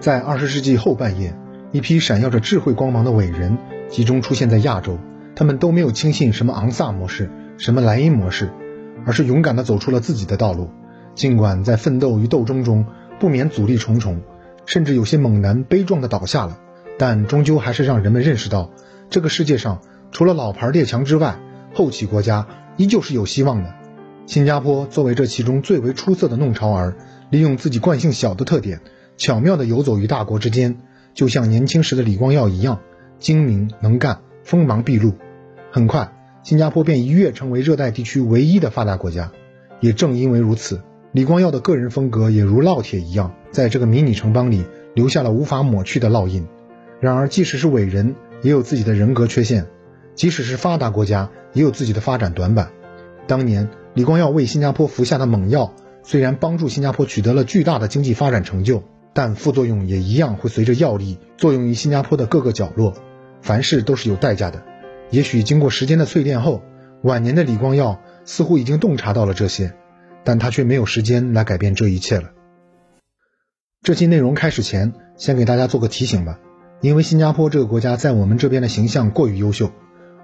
在二十世纪后半叶，一批闪耀着智慧光芒的伟人集中出现在亚洲。他们都没有轻信什么昂萨模式、什么莱茵模式，而是勇敢地走出了自己的道路。尽管在奋斗与斗争中不免阻力重重，甚至有些猛男悲壮地倒下了，但终究还是让人们认识到，这个世界上除了老牌列强之外，后起国家依旧是有希望的。新加坡作为这其中最为出色的弄潮儿，利用自己惯性小的特点。巧妙地游走于大国之间，就像年轻时的李光耀一样，精明能干，锋芒毕露。很快，新加坡便一跃成为热带地区唯一的发达国家。也正因为如此，李光耀的个人风格也如烙铁一样，在这个迷你城邦里留下了无法抹去的烙印。然而，即使是伟人，也有自己的人格缺陷；即使是发达国家，也有自己的发展短板。当年，李光耀为新加坡服下的猛药，虽然帮助新加坡取得了巨大的经济发展成就。但副作用也一样会随着药力作用于新加坡的各个角落，凡事都是有代价的。也许经过时间的淬炼后，晚年的李光耀似乎已经洞察到了这些，但他却没有时间来改变这一切了。这期内容开始前，先给大家做个提醒吧，因为新加坡这个国家在我们这边的形象过于优秀，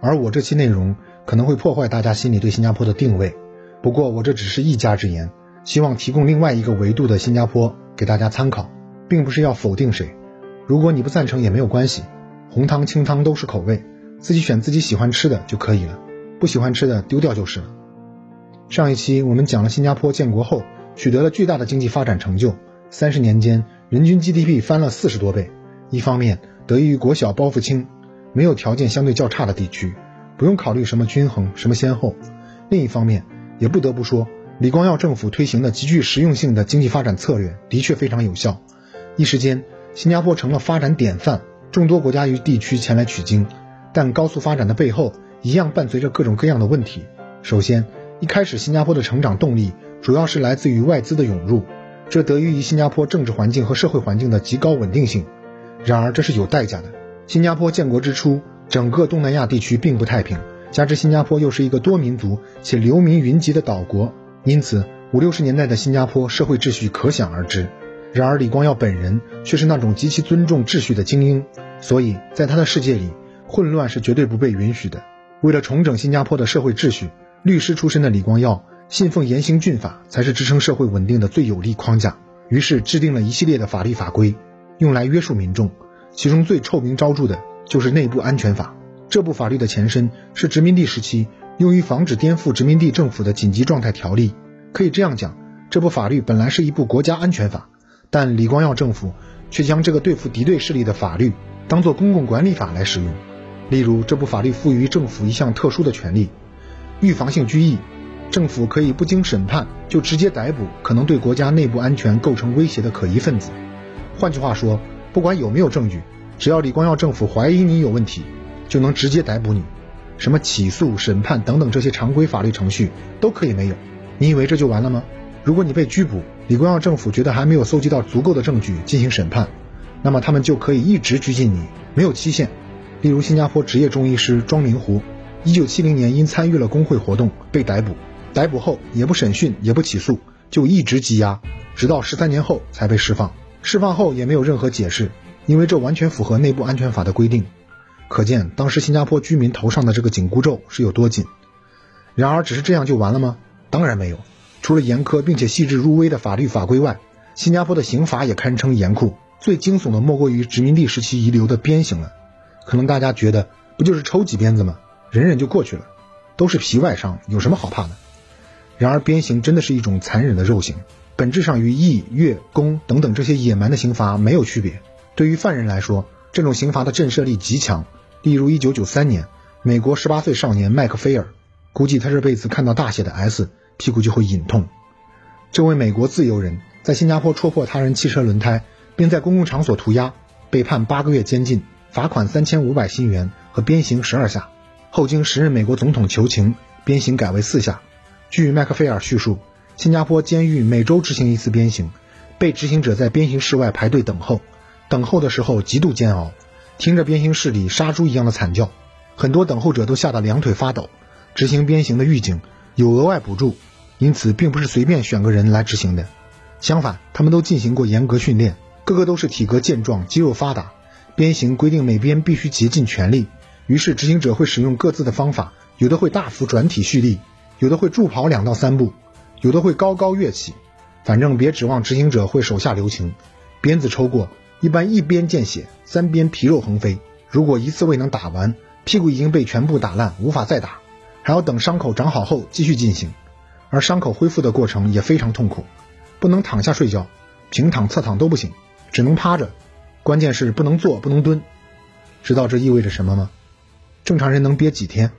而我这期内容可能会破坏大家心里对新加坡的定位。不过我这只是一家之言，希望提供另外一个维度的新加坡给大家参考。并不是要否定谁，如果你不赞成也没有关系，红汤清汤都是口味，自己选自己喜欢吃的就可以了，不喜欢吃的丢掉就是了。上一期我们讲了新加坡建国后取得了巨大的经济发展成就，三十年间人均 GDP 翻了四十多倍。一方面得益于国小包袱轻，没有条件相对较差的地区，不用考虑什么均衡什么先后；另一方面也不得不说，李光耀政府推行的极具实用性的经济发展策略的确非常有效。一时间，新加坡成了发展典范，众多国家与地区前来取经。但高速发展的背后，一样伴随着各种各样的问题。首先，一开始新加坡的成长动力主要是来自于外资的涌入，这得益于新加坡政治环境和社会环境的极高稳定性。然而，这是有代价的。新加坡建国之初，整个东南亚地区并不太平，加之新加坡又是一个多民族且流民云集的岛国，因此五六十年代的新加坡社会秩序可想而知。然而，李光耀本人却是那种极其尊重秩序的精英，所以在他的世界里，混乱是绝对不被允许的。为了重整新加坡的社会秩序，律师出身的李光耀信奉严刑峻法才是支撑社会稳定的最有力框架。于是制定了一系列的法律法规，用来约束民众。其中最臭名昭著的就是内部安全法。这部法律的前身是殖民地时期用于防止颠覆殖民地政府的紧急状态条例。可以这样讲，这部法律本来是一部国家安全法。但李光耀政府却将这个对付敌对势力的法律当作公共管理法来使用。例如，这部法律赋予政府一项特殊的权利——预防性拘役。政府可以不经审判就直接逮捕可能对国家内部安全构成威胁的可疑分子。换句话说，不管有没有证据，只要李光耀政府怀疑你有问题，就能直接逮捕你。什么起诉、审判等等这些常规法律程序都可以没有。你以为这就完了吗？如果你被拘捕，李光耀政府觉得还没有搜集到足够的证据进行审判，那么他们就可以一直拘禁你，没有期限。例如，新加坡职业中医师庄明湖，一九七零年因参与了工会活动被逮捕，逮捕后也不审讯也不起诉，就一直羁押，直到十三年后才被释放。释放后也没有任何解释，因为这完全符合内部安全法的规定。可见当时新加坡居民头上的这个紧箍咒是有多紧。然而，只是这样就完了吗？当然没有。除了严苛并且细致入微的法律法规外，新加坡的刑罚也堪称严酷。最惊悚的莫过于殖民地时期遗留的鞭刑了。可能大家觉得不就是抽几鞭子吗？忍忍就过去了，都是皮外伤，有什么好怕的？然而鞭刑真的是一种残忍的肉刑，本质上与义、乐、弓等等这些野蛮的刑罚没有区别。对于犯人来说，这种刑罚的震慑力极强。例如1993年，美国18岁少年麦克菲尔，估计他这辈子看到大写的 S。屁股就会隐痛。这位美国自由人在新加坡戳破他人汽车轮胎，并在公共场所涂鸦，被判八个月监禁，罚款三千五百新元和鞭刑十二下。后经时任美国总统求情，鞭刑改为四下。据麦克菲尔叙述，新加坡监狱每周执行一次鞭刑，被执行者在鞭刑室外排队等候，等候的时候极度煎熬，听着鞭刑室里杀猪一样的惨叫，很多等候者都吓得两腿发抖。执行鞭刑的狱警。有额外补助，因此并不是随便选个人来执行的。相反，他们都进行过严格训练，个个都是体格健壮、肌肉发达。鞭刑规定每边必须竭尽全力，于是执行者会使用各自的方法，有的会大幅转体蓄力，有的会助跑两到三步，有的会高高跃起。反正别指望执行者会手下留情，鞭子抽过，一般一边见血，三边皮肉横飞。如果一次未能打完，屁股已经被全部打烂，无法再打，还要等伤口长好后继续进行。而伤口恢复的过程也非常痛苦，不能躺下睡觉，平躺、侧躺都不行，只能趴着。关键是不能坐，不能蹲。知道这意味着什么吗？正常人能憋几天？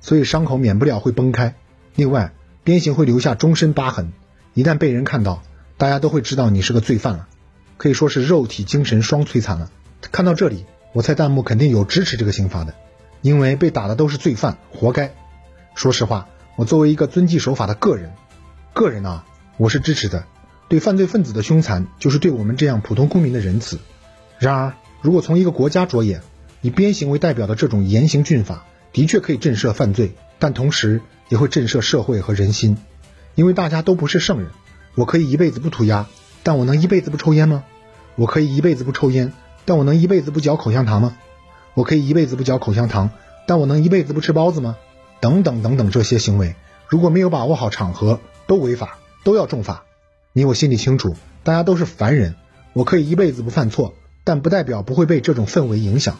所以伤口免不了会崩开。另外，鞭刑会留下终身疤痕。一旦被人看到，大家都会知道你是个罪犯了，可以说是肉体精神双摧残了。看到这里，我猜弹幕肯定有支持这个刑罚的，因为被打的都是罪犯，活该。说实话，我作为一个遵纪守法的个人，个人啊，我是支持的。对犯罪分子的凶残，就是对我们这样普通公民的仁慈。然而，如果从一个国家着眼，以鞭刑为代表的这种严刑峻法，的确可以震慑犯罪，但同时也会震慑社会和人心。因为大家都不是圣人，我可以一辈子不涂鸦，但我能一辈子不抽烟吗？我可以一辈子不抽烟，但我能一辈子不嚼口香糖吗？我可以一辈子不嚼口香糖，但我能一辈子不吃包子吗？等等等等，这些行为如果没有把握好场合，都违法，都要重罚。你我心里清楚，大家都是凡人，我可以一辈子不犯错，但不代表不会被这种氛围影响。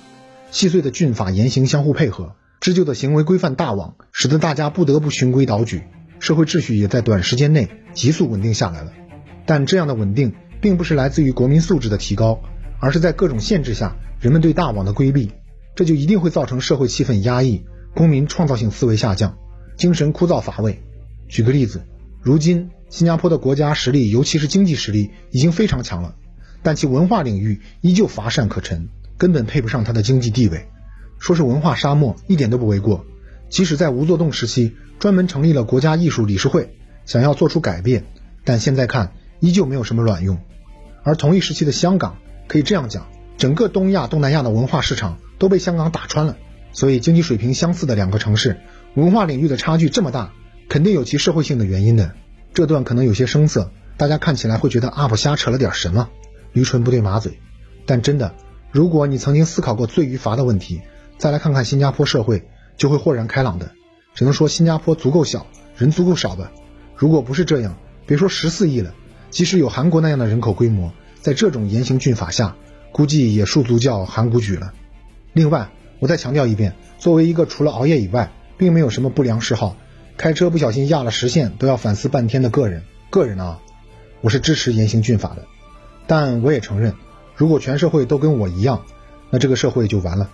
细碎的峻法严刑相互配合，织就的行为规范大网，使得大家不得不循规蹈矩。社会秩序也在短时间内急速稳定下来了，但这样的稳定并不是来自于国民素质的提高，而是在各种限制下人们对大网的规避，这就一定会造成社会气氛压抑，公民创造性思维下降，精神枯燥乏味。举个例子，如今新加坡的国家实力，尤其是经济实力已经非常强了，但其文化领域依旧乏善可陈，根本配不上它的经济地位，说是文化沙漠一点都不为过。即使在吴作栋时期，专门成立了国家艺术理事会，想要做出改变，但现在看依旧没有什么卵用。而同一时期的香港，可以这样讲，整个东亚、东南亚的文化市场都被香港打穿了。所以，经济水平相似的两个城市，文化领域的差距这么大，肯定有其社会性的原因的。这段可能有些生涩，大家看起来会觉得 UP 瞎扯了点什么，驴唇不对马嘴。但真的，如果你曾经思考过罪与罚的问题，再来看看新加坡社会。就会豁然开朗的，只能说新加坡足够小，人足够少吧。如果不是这样，别说十四亿了，即使有韩国那样的人口规模，在这种严刑峻法下，估计也数足叫韩国举了。另外，我再强调一遍，作为一个除了熬夜以外，并没有什么不良嗜好，开车不小心压了实线都要反思半天的个人，个人啊，我是支持严刑峻法的。但我也承认，如果全社会都跟我一样，那这个社会就完了。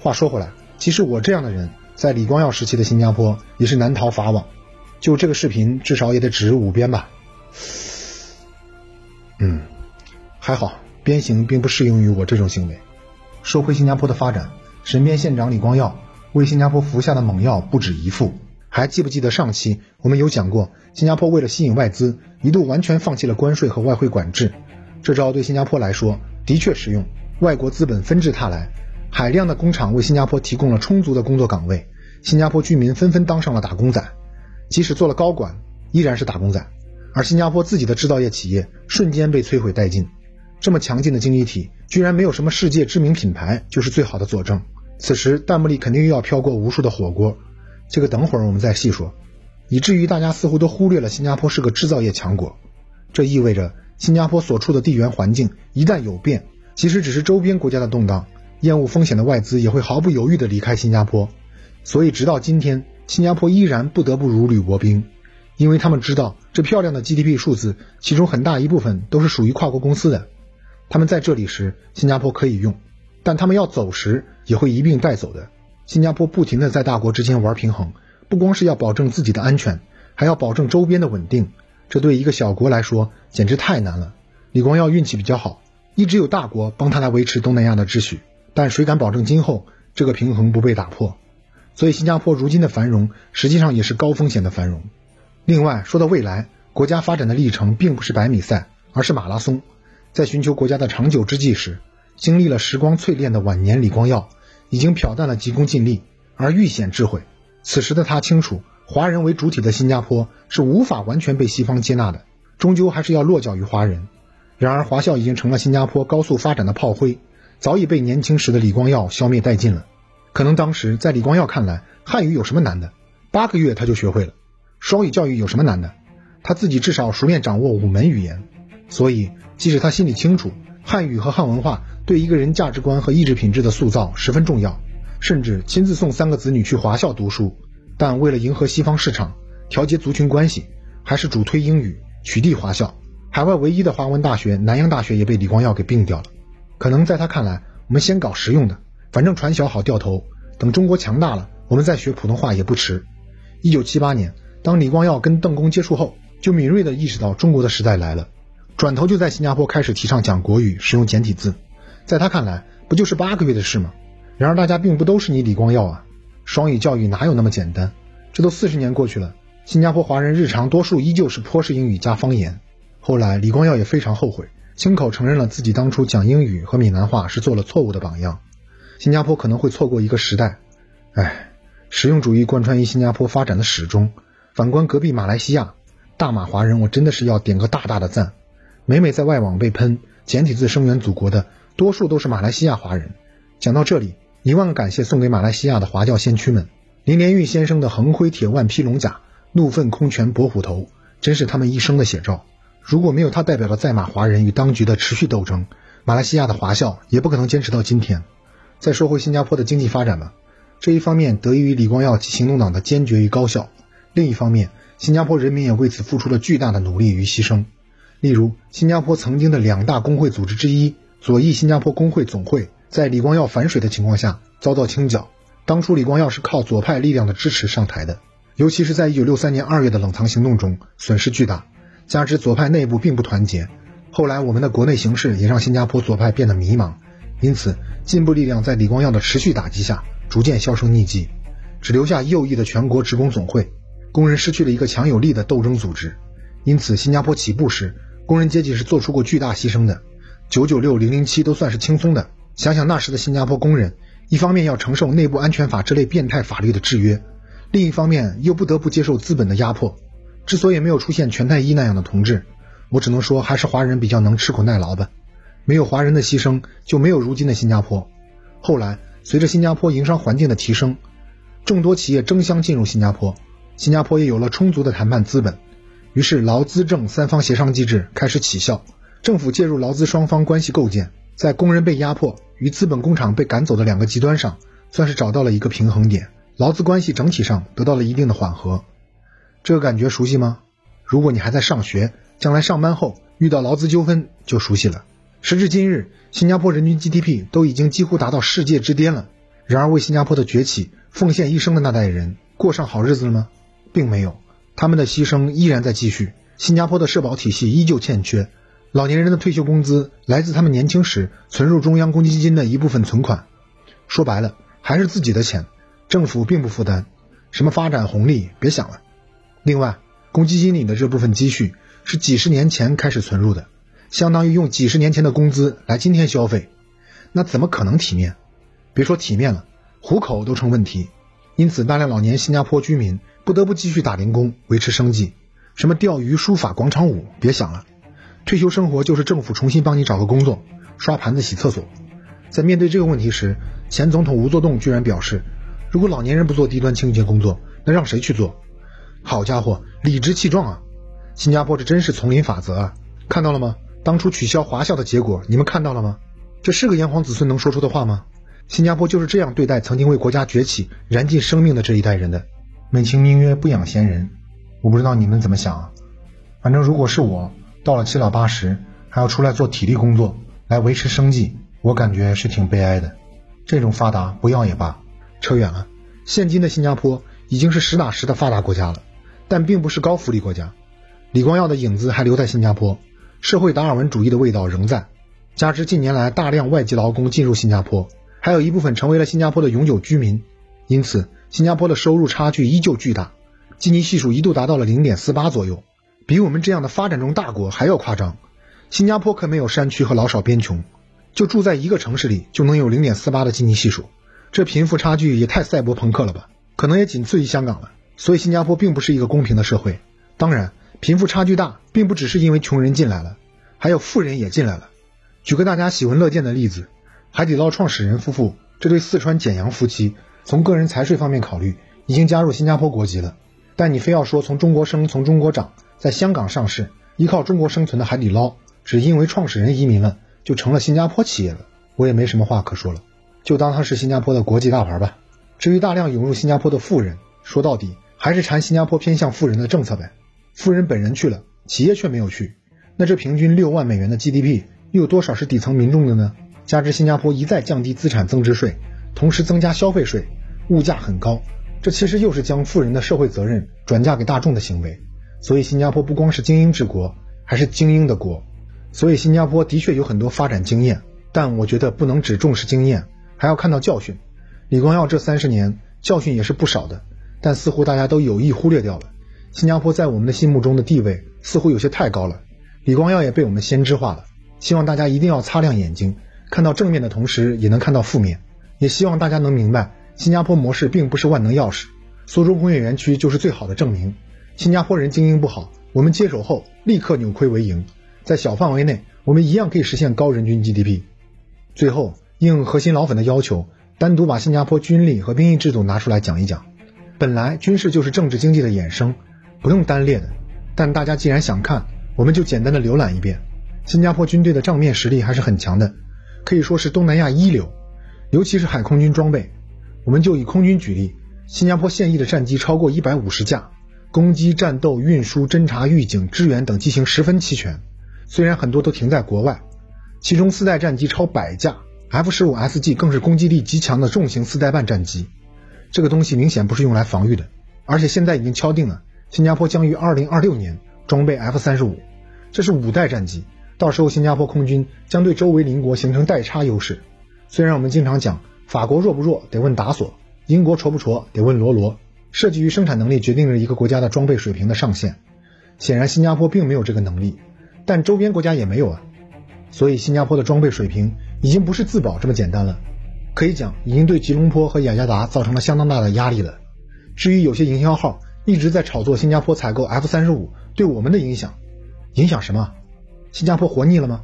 话说回来。其实我这样的人，在李光耀时期的新加坡也是难逃法网。就这个视频，至少也得值五鞭吧。嗯，还好，鞭刑并不适用于我这种行为。说回新加坡的发展，神鞭县长李光耀为新加坡服下的猛药不止一副。还记不记得上期我们有讲过，新加坡为了吸引外资，一度完全放弃了关税和外汇管制。这招对新加坡来说的确实用，外国资本纷至沓来。海量的工厂为新加坡提供了充足的工作岗位，新加坡居民纷纷当上了打工仔，即使做了高管，依然是打工仔。而新加坡自己的制造业企业瞬间被摧毁殆尽。这么强劲的经济体，居然没有什么世界知名品牌，就是最好的佐证。此时弹幕里肯定又要飘过无数的火锅，这个等会儿我们再细说。以至于大家似乎都忽略了新加坡是个制造业强国，这意味着新加坡所处的地缘环境一旦有变，其实只是周边国家的动荡。厌恶风险的外资也会毫不犹豫地离开新加坡，所以直到今天，新加坡依然不得不如履薄冰，因为他们知道这漂亮的 GDP 数字，其中很大一部分都是属于跨国公司的。他们在这里时，新加坡可以用，但他们要走时，也会一并带走的。新加坡不停地在大国之间玩平衡，不光是要保证自己的安全，还要保证周边的稳定，这对一个小国来说简直太难了。李光耀运气比较好，一直有大国帮他来维持东南亚的秩序。但谁敢保证今后这个平衡不被打破？所以新加坡如今的繁荣实际上也是高风险的繁荣。另外说到未来，国家发展的历程并不是百米赛，而是马拉松。在寻求国家的长久之计时，经历了时光淬炼的晚年李光耀已经漂淡了急功近利，而愈显智慧。此时的他清楚，华人为主体的新加坡是无法完全被西方接纳的，终究还是要落脚于华人。然而华校已经成了新加坡高速发展的炮灰，早已被年轻时的李光耀消灭殆尽了。可能当时在李光耀看来，汉语有什么难的？八个月他就学会了。双语教育有什么难的？他自己至少熟练掌握五门语言。所以，即使他心里清楚汉语和汉文化对一个人价值观和意志品质的塑造十分重要，甚至亲自送三个子女去华校读书，但为了迎合西方市场，调节族群关系，还是主推英语，取缔华校。海外唯一的华文大学南洋大学也被李光耀给并掉了。可能在他看来，我们先搞实用的，反正传小好掉头，等中国强大了，我们再学普通话也不迟。一九七八年，当李光耀跟邓公接触后，就敏锐地意识到中国的时代来了。转头就在新加坡开始提倡讲国语，使用简体字。在他看来，不就是八个月的事吗？然而大家并不都是你李光耀啊！双语教育哪有那么简单？这都四十年过去了，新加坡华人日常多数依旧是坡式英语加方言。后来李光耀也非常后悔，亲口承认了自己当初讲英语和闽南话是做了错误的榜样。新加坡可能会错过一个时代。唉，实用主义贯穿于新加坡发展的始终。反观隔壁马来西亚，大马华人，我真的是要点个大大的赞。每每在外网被喷简体字声援祖国的，多数都是马来西亚华人。讲到这里，一万个感谢送给马来西亚的华教先驱们。林连玉先生的横挥铁腕劈龙甲，怒奋空拳搏虎头，真是他们一生的写照。如果没有他代表的在马华人与当局的持续斗争，马来西亚的华校也不可能坚持到今天。再说回新加坡的经济发展吧，这一方面得益于李光耀及行动党的坚决与高效，另一方面，新加坡人民也为此付出了巨大的努力与牺牲。例如，新加坡曾经的两大工会组织之一左翼新加坡工会总会，在李光耀反水的情况下遭到清剿。当初李光耀是靠左派力量的支持上台的，尤其是在1963年2月的冷藏行动中，损失巨大，加之左派内部并不团结。后来我们的国内形势也让新加坡左派变得迷茫，因此进步力量在李光耀的持续打击下逐渐销声匿迹，只留下右翼的全国职工总会，工人失去了一个强有力的斗争组织。因此，新加坡起步时。工人阶级是做出过巨大牺牲的，九九六零零七都算是轻松的。想想那时的新加坡工人，一方面要承受内部安全法这类变态法律的制约，另一方面又不得不接受资本的压迫。之所以没有出现全太一那样的同志，我只能说还是华人比较能吃苦耐劳吧。没有华人的牺牲，就没有如今的新加坡。后来，随着新加坡营商环境的提升，众多企业争相进入新加坡，新加坡也有了充足的谈判资本。于是劳资政三方协商机制开始起效，政府介入劳资双方关系构建，在工人被压迫与资本工厂被赶走的两个极端上，算是找到了一个平衡点，劳资关系整体上得到了一定的缓和。这个感觉熟悉吗？如果你还在上学，将来上班后遇到劳资纠纷就熟悉了。时至今日，新加坡人均 GDP 都已经几乎达到世界之巅了，然而为新加坡的崛起奉献一生的那代人过上好日子了吗？并没有。他们的牺牲依然在继续。新加坡的社保体系依旧欠缺，老年人的退休工资来自他们年轻时存入中央公积金的一部分存款。说白了，还是自己的钱，政府并不负担。什么发展红利，别想了。另外，公积金里的这部分积蓄是几十年前开始存入的，相当于用几十年前的工资来今天消费，那怎么可能体面？别说体面了，糊口都成问题。因此，大量老年新加坡居民。不得不继续打零工维持生计，什么钓鱼、书法、广场舞，别想了。退休生活就是政府重新帮你找个工作，刷盘子、洗厕所。在面对这个问题时，前总统吴作栋居然表示，如果老年人不做低端清洁工作，那让谁去做？好家伙，理直气壮啊！新加坡这真是丛林法则啊！看到了吗？当初取消华校的结果，你们看到了吗？这是个炎黄子孙能说出的话吗？新加坡就是这样对待曾经为国家崛起燃尽生命的这一代人的。美其名曰不养闲人，我不知道你们怎么想啊。反正如果是我，到了七老八十还要出来做体力工作来维持生计，我感觉是挺悲哀的。这种发达不要也罢。扯远了，现今的新加坡已经是实打实的发达国家了，但并不是高福利国家。李光耀的影子还留在新加坡，社会达尔文主义的味道仍在。加之近年来大量外籍劳工进入新加坡，还有一部分成为了新加坡的永久居民，因此。新加坡的收入差距依旧巨大，基尼系数一度达到了零点四八左右，比我们这样的发展中大国还要夸张。新加坡可没有山区和老少边穷，就住在一个城市里就能有零点四八的基尼系数，这贫富差距也太赛博朋克了吧？可能也仅次于香港了。所以新加坡并不是一个公平的社会。当然，贫富差距大并不只是因为穷人进来了，还有富人也进来了。举个大家喜闻乐见的例子，海底捞创始人夫妇这对四川简阳夫妻，从个人财税方面考虑，已经加入新加坡国籍了。但你非要说从中国生，从中国长，在香港上市，依靠中国生存的海底捞，只因为创始人移民了，就成了新加坡企业了，我也没什么话可说了，就当它是新加坡的国际大牌吧。至于大量涌入新加坡的富人，说到底还是馋新加坡偏向富人的政策呗。富人本人去了，企业却没有去，那这平均六万美元的 GDP 又有多少是底层民众的呢？加之新加坡一再降低资产增值税，同时增加消费税，物价很高，这其实又是将富人的社会责任转嫁给大众的行为。所以新加坡不光是精英治国，还是精英的国。所以新加坡的确有很多发展经验，但我觉得不能只重视经验，还要看到教训。李光耀这三十年教训也是不少的，但似乎大家都有意忽略掉了。新加坡在我们的心目中的地位似乎有些太高了，李光耀也被我们先知化了。希望大家一定要擦亮眼睛，看到正面的同时也能看到负面。也希望大家能明白，新加坡模式并不是万能钥匙，苏州工业园区就是最好的证明。新加坡人经营不好，我们接手后立刻扭亏为盈，在小范围内我们一样可以实现高人均 GDP。最后，应核心老粉的要求，单独把新加坡军力和兵役制度拿出来讲一讲。本来军事就是政治经济的衍生。不用单列的，但大家既然想看，我们就简单的浏览一遍。新加坡军队的账面实力还是很强的，可以说是东南亚一流，尤其是海空军装备。我们就以空军举例，新加坡现役的战机超过一百五十架，攻击、战斗、运输、侦察、预警、支援等机型十分齐全。虽然很多都停在国外，其中四代战机超百架，F 十五 SG 更是攻击力极强的重型四代半战机。这个东西明显不是用来防御的，而且现在已经敲定了。新加坡将于二零二六年装备 F 三十五，这是五代战机，到时候新加坡空军将对周围邻国形成代差优势。虽然我们经常讲法国弱不弱得问达索，英国矬不矬得问罗罗，设计与生产能力决定了一个国家的装备水平的上限。显然新加坡并没有这个能力，但周边国家也没有啊，所以新加坡的装备水平已经不是自保这么简单了，可以讲已经对吉隆坡和雅加达造成了相当大的压力了。至于有些营销号。一直在炒作新加坡采购 F 三十五对我们的影响，影响什么？新加坡活腻了吗？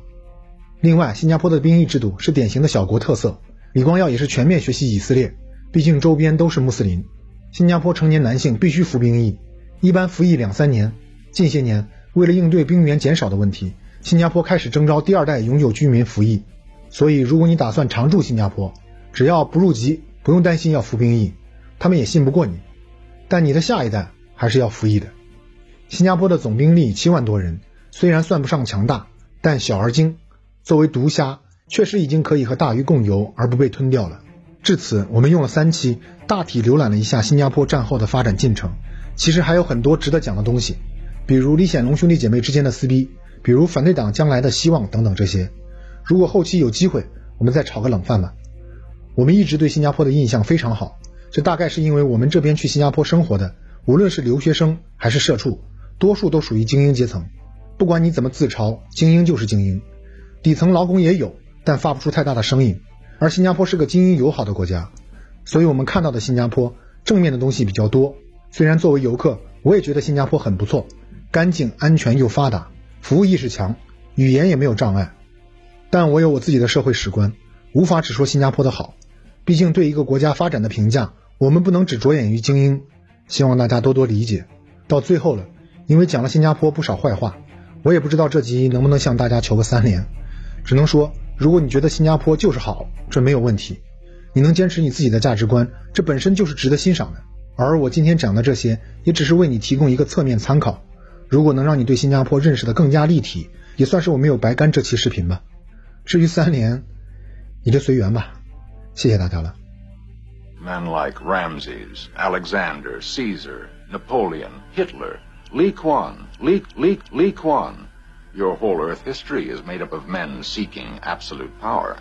另外，新加坡的兵役制度是典型的小国特色。李光耀也是全面学习以色列，毕竟周边都是穆斯林。新加坡成年男性必须服兵役，一般服役两三年。近些年，为了应对兵员减少的问题，新加坡开始征召第二代永久居民服役。所以，如果你打算常驻新加坡，只要不入籍，不用担心要服兵役，他们也信不过你。但你的下一代还是要服役的。新加坡的总兵力七万多人，虽然算不上强大，但小而精。作为毒虾，确实已经可以和大鱼共游而不被吞掉了。至此，我们用了三期，大体浏览了一下新加坡战后的发展进程。其实还有很多值得讲的东西，比如李显龙兄弟姐妹之间的撕逼，比如反对党将来的希望等等这些。如果后期有机会，我们再炒个冷饭吧。我们一直对新加坡的印象非常好。这大概是因为我们这边去新加坡生活的，无论是留学生还是社畜，多数都属于精英阶层。不管你怎么自嘲，精英就是精英。底层劳工也有，但发不出太大的声音。而新加坡是个精英友好的国家，所以我们看到的新加坡正面的东西比较多。虽然作为游客，我也觉得新加坡很不错，干净、安全又发达，服务意识强，语言也没有障碍。但我有我自己的社会史观，无法只说新加坡的好。毕竟对一个国家发展的评价。我们不能只着眼于精英，希望大家多多理解。到最后了，因为讲了新加坡不少坏话，我也不知道这集能不能向大家求个三连。只能说，如果你觉得新加坡就是好，这没有问题。你能坚持你自己的价值观，这本身就是值得欣赏的。而我今天讲的这些，也只是为你提供一个侧面参考。如果能让你对新加坡认识的更加立体，也算是我没有白干这期视频吧。至于三连，你就随缘吧。谢谢大家了。Men like Ramses, Alexander, Caesar, Napoleon, Hitler, Li Kuan, Li, Li, Li Kuan. Your whole Earth history is made up of men seeking absolute power.